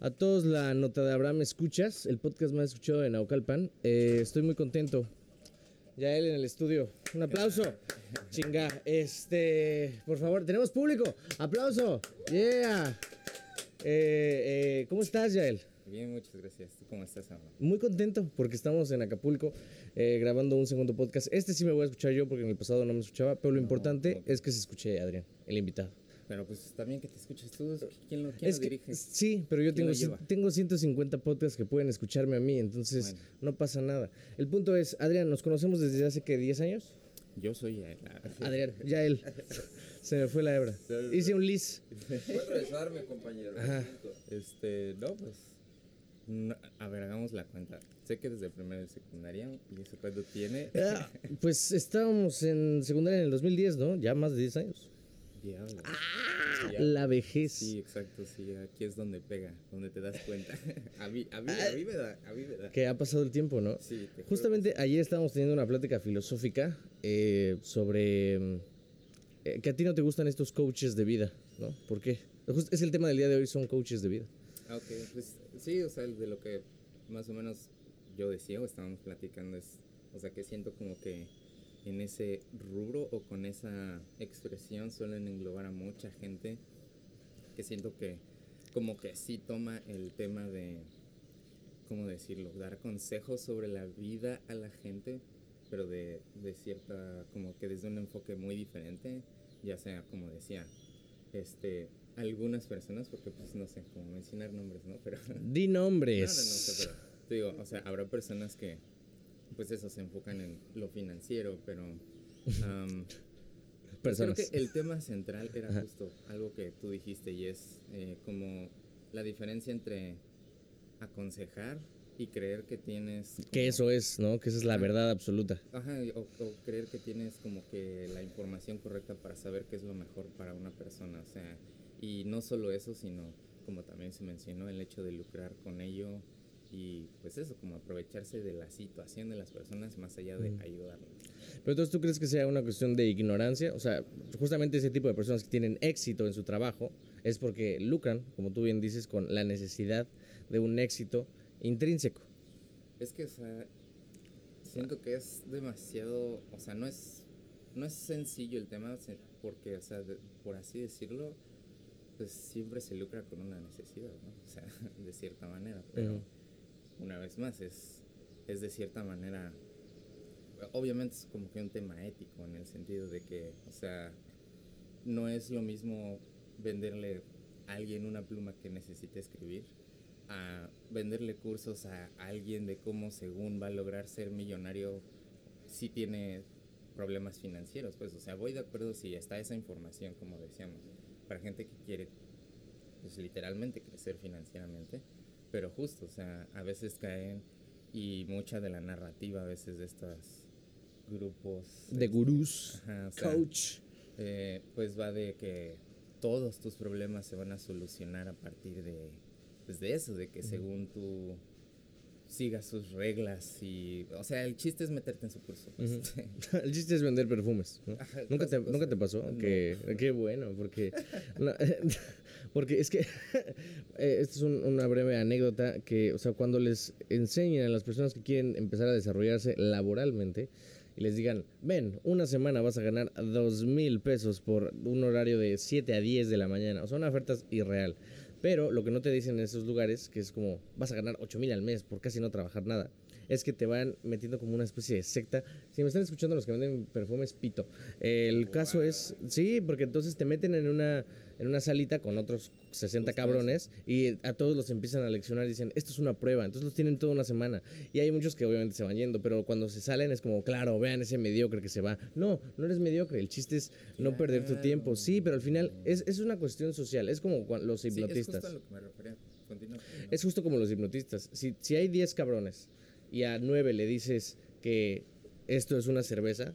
A todos la nota de Abraham Escuchas, el podcast más escuchado de Naucalpan. Eh, estoy muy contento. Ya él en el estudio. Un aplauso. Chinga. Este, por favor, tenemos público. Aplauso. Yeah. Eh, eh, ¿Cómo estás, Yael? Bien, muchas gracias. ¿Tú cómo estás, Abraham? Muy contento porque estamos en Acapulco eh, grabando un segundo podcast. Este sí me voy a escuchar yo porque en el pasado no me escuchaba, pero lo importante es que se escuche Adrián, el invitado. Pero pues también que te escuches tú. ¿Quién lo, quién Es lo que- dirige? sí, pero yo ¿Quién tengo, tengo 150 podcasts que pueden escucharme a mí, entonces Bueno. no pasa nada. El punto es, Adrián, ¿nos conocemos desde hace que 10 años? Yo soy el- Adrián, ya él. Se me fue la hebra. Hice un lis. Puedes rezarme, compañero. Ajá. Este, no, pues. no, a ver, hagamos la cuenta. Sé que desde primero de secundaria, ¿y eso cuánto tiene? Ah, Pues estábamos en secundaria en el 2010, ¿no? Ya más de 10 años. Diablo. Ya. Ah, La vejez. Sí, exacto, sí. Aquí es donde pega, donde te das cuenta. a, mí, a, mí, a mí me da, a mí me da. Que ha pasado el tiempo, ¿no? Sí, te Justamente ayer estábamos teniendo una plática filosófica eh, sobre eh, que a ti no te gustan estos coaches de vida, ¿no? ¿Por qué? Just- es el tema del día de hoy, son coaches de vida. Ah, Ok, pues sí, o sea, de lo que más o menos yo decía o estábamos platicando es, o sea, que siento como que en ese rubro o con esa expresión suelen englobar a mucha gente que siento que como que sí toma el tema de, ¿cómo decirlo? Dar consejos sobre la vida a la gente, pero de, de cierta, como que desde un enfoque muy diferente, ya sea, como decía, este, algunas personas, porque pues no sé, como mencionar nombres, ¿no? Pero... Di No, no, no, nombres. sé, pero te digo, o sea, habrá personas que, pues eso, se enfocan en lo financiero, pero... am, Personas. Creo que el tema central era justo algo que tú dijiste y es eh, como la diferencia entre aconsejar y creer que tienes... Que como- eso es, ¿no? Que esa es la verdad absoluta. Ajá, o, o creer que tienes como que la información correcta para saber qué es lo mejor para una persona, o sea, y no solo eso, sino como también se mencionó, el hecho de lucrar con ello y pues eso, como aprovecharse de la situación de las personas más allá de ayudarlos. Pero entonces tú crees que sea una cuestión de ignorancia, o sea, justamente ese tipo de personas que tienen éxito en su trabajo es porque lucran, como tú bien dices, con la necesidad de un éxito intrínseco. Es que, o sea, siento que es demasiado, o sea, no es, no es sencillo el tema, porque, o sea, de- por así decirlo, pues siempre se lucra con una necesidad, ¿no? O sea, de cierta manera, pero más, es, es de cierta manera, obviamente es como que un tema ético, en el sentido de que, o sea, no es lo mismo venderle a alguien una pluma que necesite escribir a venderle cursos a alguien de cómo según va a lograr ser millonario si tiene problemas financieros pues o sea voy de acuerdo si está esa información como decíamos para gente que quiere pues literalmente crecer financieramente pero justo o sea a veces caen y mucha de la narrativa a veces de estos grupos De gurús, Ajá, o sea, coach. eh, pues va de que todos tus problemas se van a solucionar a partir de, pues de eso, de que según tú sigas sus reglas y, o sea, el chiste es meterte en su curso. pues. El chiste es vender perfumes. ¿no? Ajá, ¿Nunca, te, ¿Nunca te pasó? no. Que, qué bueno, porque, no, porque es que eh, esta es un- una breve anécdota que, o sea, cuando les enseñan a las personas que quieren empezar a desarrollarse laboralmente y les digan, ven, una semana vas a ganar dos mil pesos por un horario de 7 a 10 de la mañana, o sea, una oferta irreal. Pero lo que no te dicen en esos lugares, que es como vas a ganar 8 mil al mes por casi no trabajar nada, es que te van metiendo como una especie de secta. Si me están escuchando los que venden perfumes, pito. El caso es, sí, porque entonces te meten en una, en una salita con otros 60 cabrones y a todos los empiezan a leccionar y dicen, esto es una prueba, entonces los tienen toda una semana. Y hay muchos que obviamente se van yendo, pero cuando se salen es como, claro, vean ese mediocre que se va. No, no eres mediocre, el chiste es no perder tu tiempo. Sí, pero al final es, es una cuestión social, es como los Sí, es hipnotistas. justo a lo que me refería. Continúa. continúa. Es justo como los hipnotistas. Si, si hay 10 cabrones y a 9 le dices que esto es una cerveza,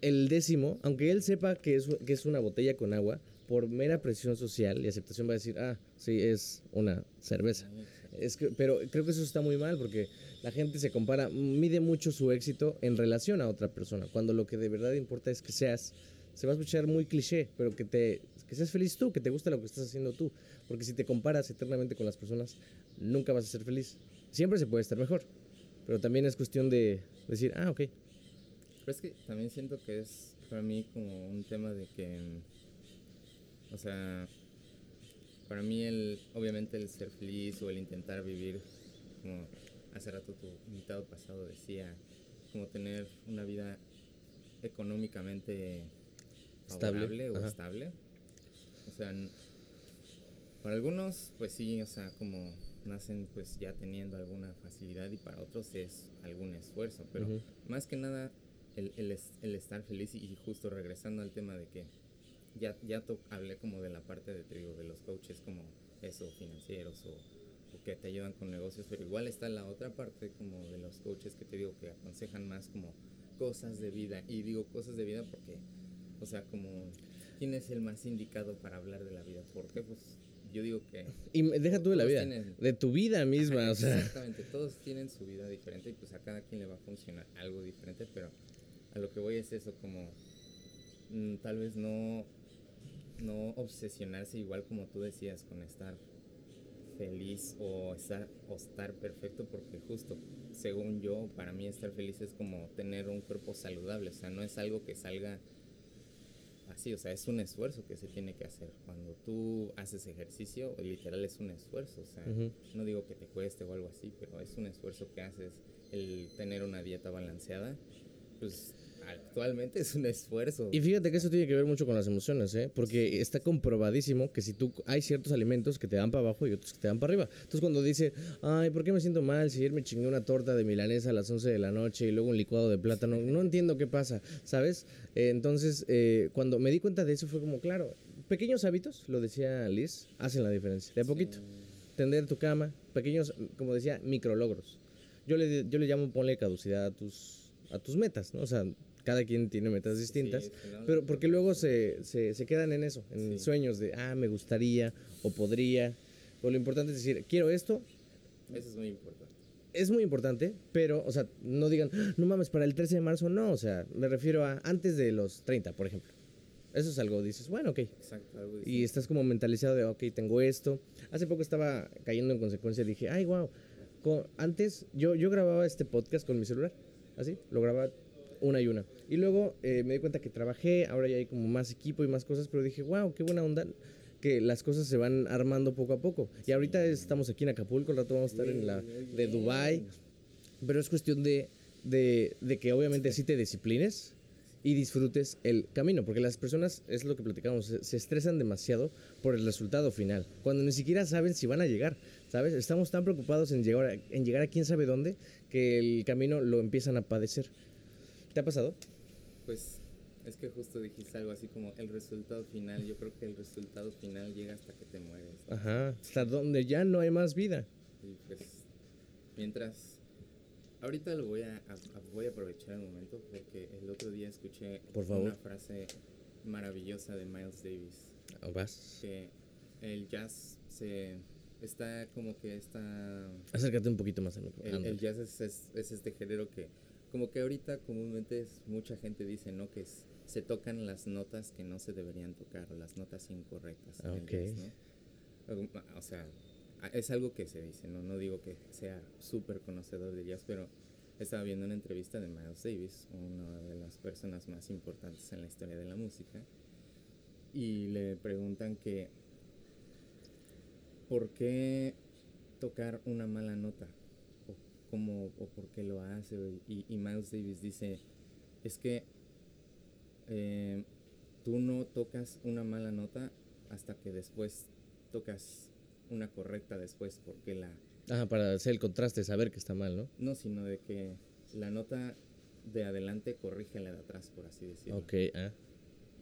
el décimo, aunque él sepa que es, que es una botella con agua, por mera presión social y aceptación va a decir, ah, sí, es una cerveza. Es que, pero creo que eso está muy mal porque la gente se compara, mide mucho su éxito en relación a otra persona, cuando lo que de verdad importa es que seas, se va a escuchar muy cliché, pero que te, que seas feliz tú, que te guste lo que estás haciendo tú. Porque si te comparas eternamente con las personas, nunca vas a ser feliz. Siempre se puede estar mejor, pero también es cuestión de decir, ah, ok. Pero es que también siento que es para mí como un tema de que, o sea, para mí el, obviamente el ser feliz o el intentar vivir, como hace rato tu invitado pasado decía, como tener una vida económicamente Estable, o ajá. estable. O sea, para algunos, pues sí, o sea, como nacen pues ya teniendo alguna facilidad y para otros es algún esfuerzo, pero más que nada el, el, el estar feliz y, y justo regresando al tema de que ya, ya to- hablé como de la parte de, te digo, de los coaches como eso, financieros o, o que te ayudan con negocios, pero igual está la otra parte como de los coaches que te digo que aconsejan más como cosas de vida y digo cosas de vida porque, o sea, como, ¿quién es el más indicado para hablar de la vida? Porque pues yo digo que... Y deja tú de la vida, tienen- de tu vida misma, Ajá, o sea. Exactamente, todos tienen su vida diferente y pues a cada quien le va a funcionar algo diferente, pero a lo que voy es eso, como mm, tal vez no, no obsesionarse igual como tú decías con estar feliz o estar, o estar perfecto, porque justo, según yo, para mí estar feliz es como tener un cuerpo saludable, o sea, no es algo que salga así, o sea, es un esfuerzo que se tiene que hacer. Cuando tú haces ejercicio, literal es un esfuerzo, o sea, no digo que te cueste o algo así, pero es un esfuerzo que haces el tener una dieta balanceada, pues actualmente es un esfuerzo. Y fíjate que eso tiene que ver mucho con las emociones, ¿eh? Porque está comprobadísimo que si tú hay ciertos alimentos que te dan para abajo y otros que te dan para arriba. Entonces cuando dice, ay, ¿por qué me siento mal si ayer me chingué una torta de milanesa a las 11 de la noche y luego un licuado de plátano? No entiendo qué pasa, ¿sabes? Eh, entonces, eh, cuando me di cuenta de eso fue como, claro, pequeños hábitos, lo decía Liz, hacen la diferencia. De a poquito. Tender tu cama, pequeños, como decía, micrologros. Yo le, yo le llamo ponle caducidad a tus, a tus metas, ¿no? O sea, cada quien tiene metas distintas. Sí, Pero porque luego se, se, se quedan en eso, en Sí. sueños de, ah, me gustaría o podría. Pero lo importante es decir, quiero esto, Eso es muy importante. es muy importante, pero, o sea, no digan, "Ah, no mames, para el 13 de marzo, no, o sea, me refiero a antes de los 30, por ejemplo. Eso es algo, dices, bueno, ok. Exacto, algo Y distinto. estás como mentalizado de, ok, tengo esto. Hace poco estaba cayendo en consecuencia, dije, ay, wow. Antes yo, yo grababa este podcast con mi celular, así, lo grababa una y una. Y luego eh, me di cuenta que trabajé, ahora ya hay como más equipo y más cosas, pero dije, wow, qué buena onda que las cosas se van armando poco a poco. Y ahorita estamos aquí en Acapulco, al rato vamos a estar en la de Dubai, pero es cuestión de, de, que obviamente sí te disciplines y disfrutes el camino, porque las personas, es lo que platicamos, se, estresan demasiado por el resultado final, cuando ni siquiera saben si van a llegar, ¿sabes? Estamos tan preocupados en llegar en llegar a quién sabe dónde que el camino lo empiezan a padecer. ¿Te ha pasado? Pues es que justo dijiste algo así como el resultado final. Yo creo que el resultado final llega hasta que te mueres. Ajá, hasta donde ya no hay más vida. Y pues, mientras. Ahorita lo voy a, a- voy a aprovechar el momento porque el otro día escuché Por favor. una frase maravillosa de Miles Davis. Vas. Que el jazz se. Está como que está. Acércate un poquito más al micro. El, el jazz es, es, es este género que, como que ahorita comúnmente es, mucha gente dice, ¿no? Que es- se tocan las notas que no se deberían tocar, o las notas incorrectas. Ah, ok. jazz, ¿no? O- O sea, a- es algo que se dice, ¿no? No digo que sea súper conocedor de jazz, pero estaba viendo una entrevista de Miles Davis, una de las personas más importantes en la historia de la música, y le preguntan que, ¿por qué tocar una mala nota? Cómo o por qué lo hace y, y Miles Davis dice es que eh, tú no tocas una mala nota hasta que después tocas una correcta después porque la Ajá, para hacer el contraste, saber que está mal, ¿no? no sino de que la nota de adelante corrige la de atrás por así decirlo Ok, ah.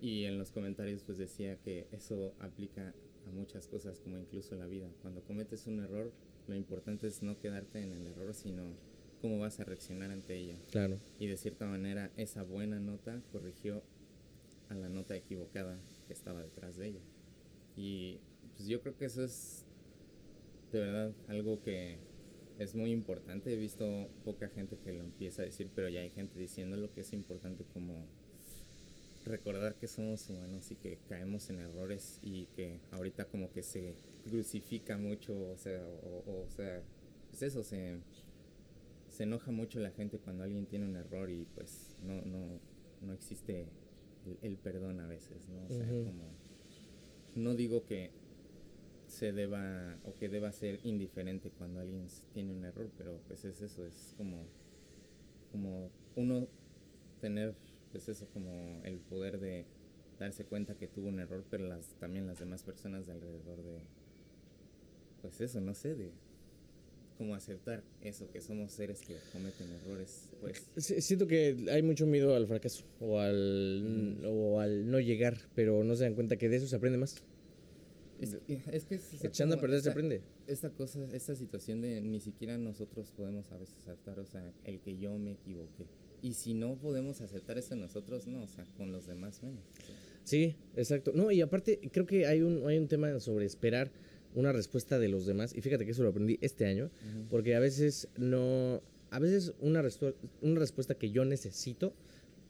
y en los comentarios pues decía que eso aplica a muchas cosas como incluso la vida. Cuando cometes un error, lo importante es no quedarte en el error, sino cómo vas a reaccionar ante ella. Claro. Y de cierta manera esa buena nota corrigió a la nota equivocada que estaba detrás de ella. Y pues yo creo que eso es de verdad algo que es muy importante. He visto poca gente que lo empieza a decir, pero ya hay gente diciéndolo que es importante como recordar que somos humanos y que caemos en errores y que ahorita como que se crucifica mucho, o sea, o, o sea, pues eso, se, se enoja mucho la gente cuando alguien tiene un error y pues no, no, no existe el, el perdón a veces, ¿no? O sea, Ujú. como, no digo que se deba o que deba ser indiferente cuando alguien tiene un error, pero pues es eso, es como, como uno tener pues eso como el poder de darse cuenta que tuvo un error, pero las también las demás personas de alrededor de pues eso, no sé, de como aceptar eso que somos seres que cometen errores, pues Siento que hay mucho miedo al fracaso o al, o al no llegar, pero no se dan cuenta que de eso se aprende más. es, es que es esa Echando a perder se aprende. esta cosa, esta situación de ni siquiera nosotros podemos a veces aceptar, o sea, el que yo me equivoqué. Y si no podemos aceptar eso nosotros, no, o sea, con los demás menos. Sí, exacto. No, y aparte creo que hay un, hay un tema sobre esperar una respuesta de los demás. Y fíjate que eso lo aprendí este año, porque a veces no, a veces una, una respuesta que yo necesito,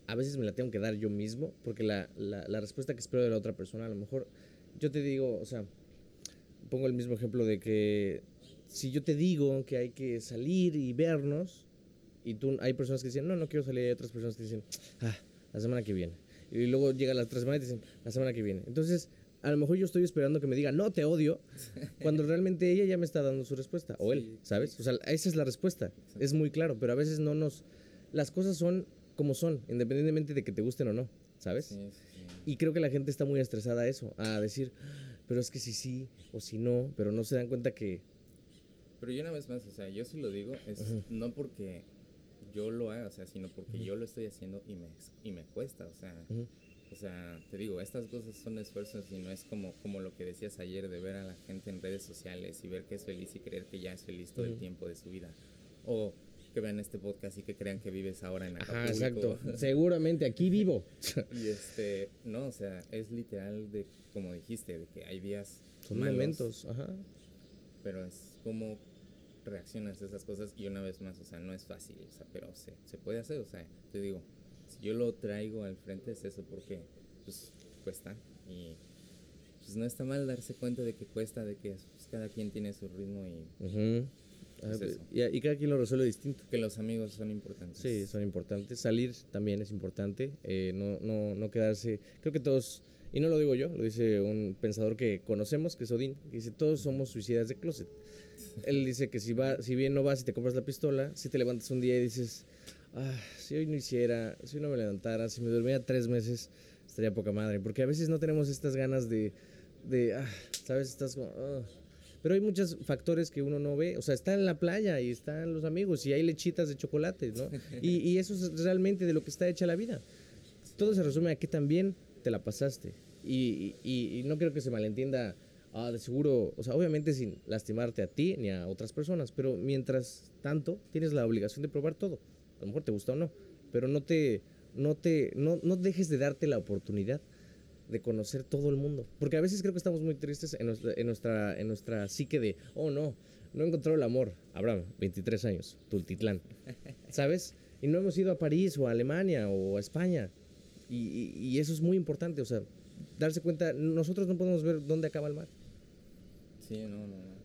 a veces me la tengo que dar yo mismo, porque la, la, la respuesta que espero de la otra persona, a lo mejor yo te digo, o sea, pongo el mismo ejemplo de que si yo te digo que hay que salir y vernos, y tú, hay personas que dicen, no, no quiero salir, y hay otras personas que dicen, ah, la semana que viene. Y luego llega la otra semana y te dicen, la semana que viene. Entonces, a lo mejor yo estoy esperando que me diga, no, te odio, cuando realmente ella ya me está dando su respuesta, o él, ¿sabes? O sea, esa es la respuesta, es muy claro, pero a veces no nos... Las cosas son como son, independientemente de que te gusten o no, ¿sabes? Sí, sí. Y creo que la gente está muy estresada a eso, a decir, pero es que si sí o si no, pero no se dan cuenta que... Pero yo una vez más, o sea, yo sí lo digo, es no porque yo lo haga, o sea, sino porque yo lo estoy haciendo y me, y me cuesta, o sea, o sea, te digo, estas cosas son esfuerzos y no es como, como lo que decías ayer de ver a la gente en redes sociales y ver que es feliz y creer que ya es feliz todo el tiempo de su vida. O que vean este podcast y que crean que vives ahora en Ajá, Acapulco. exacto. Seguramente aquí vivo. y este, no, o sea, es literal de, como dijiste, de que hay días Son malos, momentos, ajá. pero es como reaccionas a esas cosas y una vez más, o sea, no es fácil, o sea, pero se, se puede hacer, o sea, te digo, si yo lo traigo al frente es eso porque pues cuesta y pues no está mal darse cuenta de que cuesta, de que pues, cada quien tiene su ritmo y Ujú. Ah, Es eso. y, y cada quien lo resuelve distinto. que los amigos son importantes. Sí, son importantes. Salir también es importante. eh, no, no, no quedarse. Creo que todos, y no lo digo yo, lo dice un pensador que conocemos, que es Odín, que dice: Todos somos suicidas de closet. Él dice que si, va, si bien no vas y te compras la pistola, si te levantas un día y dices: ah, Si hoy no hiciera, si hoy no me levantara, si me durmiera tres meses, estaría poca madre. Porque a veces no tenemos estas ganas de, de ah, ¿sabes? Estás como. "Ah". Pero hay muchos factores que uno no ve. O sea, está en la playa y están los amigos y hay lechitas de chocolate, ¿no? Y, y eso es realmente de lo que está hecha la vida. Todo se resume a que también te la pasaste. Y, y- y no creo que se malentienda, ah, de seguro, o sea, obviamente sin lastimarte a ti ni a otras personas, pero mientras tanto tienes la obligación de probar todo. A lo mejor te gusta o no, pero no te, no te, no, no dejes de darte la oportunidad de conocer todo el mundo. Porque a veces creo que estamos muy tristes en nuestra, en nuestra, en nuestra psique de, oh no, no he encontrado el amor. Abraham, 23 años, Tultitlán. ¿Sabes? Y no hemos ido a París o a Alemania o a España. Y, y- y eso es muy importante, o sea, darse cuenta, nosotros no podemos ver dónde acaba el mar. Sí, no, no, no.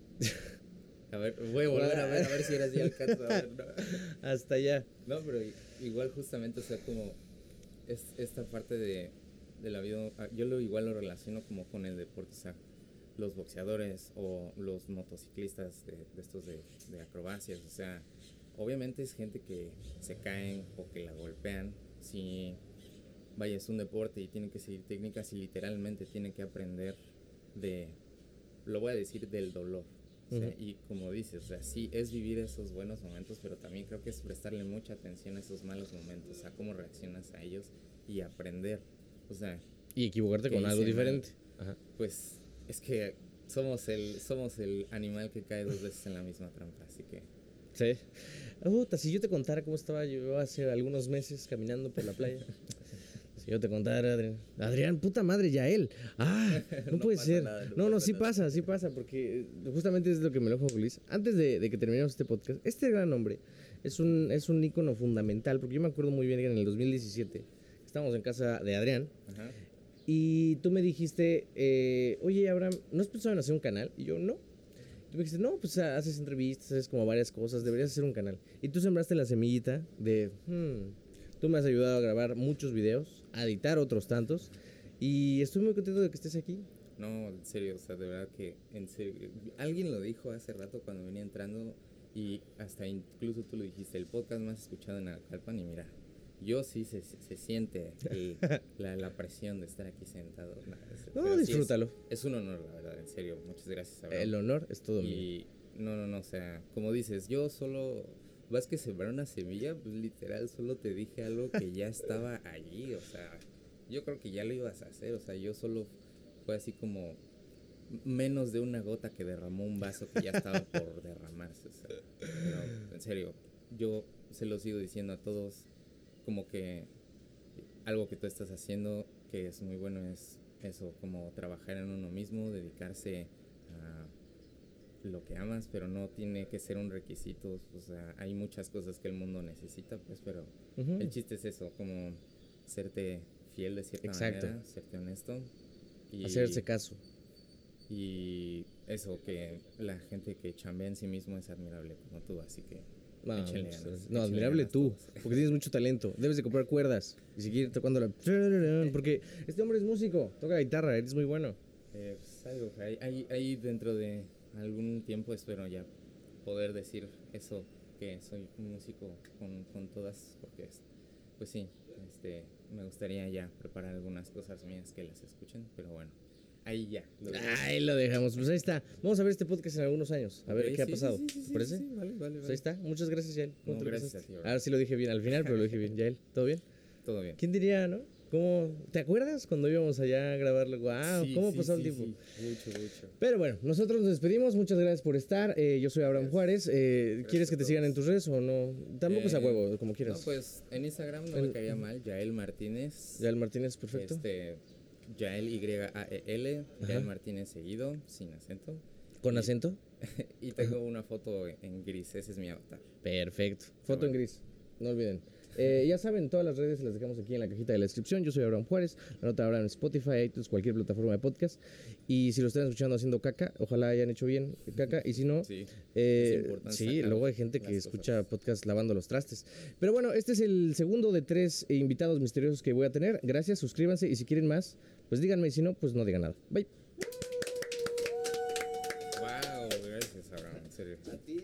A ver, voy a volver a ver, a ver si ahora sí alcanzo a ver, ¿no? Hasta allá. No, pero igual justamente, o sea, como es esta parte de, de la vida, ah, yo lo igual lo relaciono como con el deporte, o sea, los boxeadores o los motociclistas de, de estos de, de acrobacias, o sea, obviamente es gente que se caen o que la golpean, si vaya, es un deporte y tienen que seguir técnicas y literalmente tienen que aprender de, lo voy a decir, del dolor. O sea, Ujú. Y como dices, o sea, sí es vivir esos buenos momentos, pero también creo que es prestarle mucha atención a esos malos momentos, a cómo reaccionas a ellos y aprender. O sea, Y equivocarte ¿Qué con algo diferente. Ajá. pues es que somos el, somos el animal que cae dos veces en la misma trampa, así que Sí. Puta, si yo te contara cómo estaba yo hace algunos meses caminando por la playa. Si yo te contara, Adrián. Adrián, puta madre, ya él. Ah, no, No puede ser. nada, no no, sí nada. pasa, sí pasa, porque eh, justamente es lo que me lo Luis. Antes de, de que terminemos este podcast, este gran hombre es un, es un ícono fundamental, porque yo me acuerdo muy bien que en el 2017 estábamos en casa de Adrián Ajá. y tú me dijiste, eh, oye, Abraham, ¿no has pensado en hacer un canal? Y yo, no. Tú me dijiste, no, pues ah, haces entrevistas, haces como varias cosas, deberías hacer un canal. Y tú sembraste la semillita de, hmm, tú me has ayudado a grabar muchos videos, a editar otros tantos, y estoy muy contento de que estés aquí. No, en serio, o sea, de verdad que, en serio, alguien lo dijo hace rato cuando venía entrando y hasta incluso tú lo dijiste, el podcast más escuchado en Acalpan y mira, yo sí se, se, se siente el- la, la presión de estar aquí sentado. No, pero sí es- disfrútalo. es, un honor, la verdad, en serio, muchas gracias. Abraham. El honor es todo mío. Y no, no, no, o sea, como dices, yo solo, vas que sembrar una semilla, pues literal, solo te dije algo que ya estaba allí, o sea, yo creo que ya lo ibas a hacer, o sea, yo solo fue así como menos de una gota que derramó un vaso que ya estaba por derramarse, o sea, pero en serio, yo se lo sigo diciendo a todos, como que algo que tú estás haciendo que es muy bueno es eso, como trabajar en uno mismo, dedicarse lo que amas, pero no tiene que ser un requisito. O sea, hay muchas cosas que el mundo necesita, pues, pero Ujú. el chiste es eso, como serte fiel de cierta Exacto. manera, serte honesto. Y, Hacerse caso. Y eso, que la gente que chambea en sí mismo es admirable como tú, así que No, ganas, échenle no, admirable ganas tú, porque tienes mucho talento. Debes de comprar cuerdas y seguir tocando la... Porque este hombre es músico, toca guitarra, eres muy bueno. Eh, pues algo, ahí, ahí, ahí dentro de algún tiempo espero ya poder decir eso, que soy un músico con, con todas, porque es- pues sí, este, me gustaría ya preparar algunas cosas mías que las escuchen, pero bueno, ahí ya. lo. Ahí lo dejamos. Pues ahí está. Vamos a ver este podcast en algunos años. A ver Ok, qué ha sí, pasado. sí, sí, sí, ¿Te parece? sí, vale, vale, Pues ahí vale. está. Muchas gracias, Yael. ¿Cómo No, gracias a ti. Ahora sí lo dije bien al final, pero lo dije bien. Yael, ¿todo bien? Todo bien. ¿Quién diría, no? ¿Cómo, ¿Te acuerdas cuando íbamos allá a grabarlo? ¡Wow! Sí, ¿Cómo sí, pasó sí, el tiempo? sí, mucho, mucho. Pero bueno, nosotros nos despedimos. Muchas gracias por estar. Eh, yo soy Abraham Juárez. Eh, ¿Quieres que te sigan en tus redes o no? Tampoco es a Eh, huevo, como No, quieras. pues en Instagram no En- me caería mal, Yael Martínez. Yael Martínez, perfecto. Este, Yael Y-A-E-L. Yael Martínez seguido, sin acento. ¿Con y- acento? y tengo una foto en gris, ese es mi avatar. Perfecto. Foto en gris. No olviden. Eh, ya saben, todas las redes las dejamos aquí en la cajita de la descripción. Yo soy Abraham Juárez. La nota Abraham en Spotify, iTunes, cualquier plataforma de podcast. Y si lo están escuchando haciendo caca, ojalá hayan hecho bien caca. Y si no, Sí. eh, es importante sí, luego hay gente que escucha cosas. podcast lavando los trastes. Pero bueno, este es el segundo de tres eh, invitados misteriosos que voy a tener. Gracias, suscríbanse. Y si quieren más, pues díganme. Y si no, pues no digan nada. Bye. Wow, gracias, Abraham, en serio. A ti,